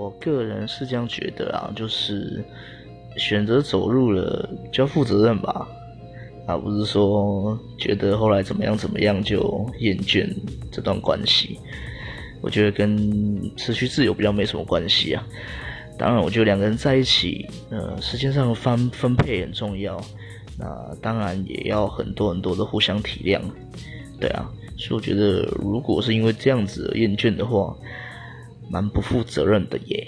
我个人是这样觉得啊，就是选择走入了就要负责任吧，而不是说觉得后来怎么样怎么样就厌倦这段关系。我觉得跟失去自由比较没什么关系啊。当然，我觉得两个人在一起，呃，时间上的分分配很重要。那当然也要很多很多的互相体谅，对啊。所以我觉得，如果是因为这样子而厌倦的话，蛮不负责任的耶。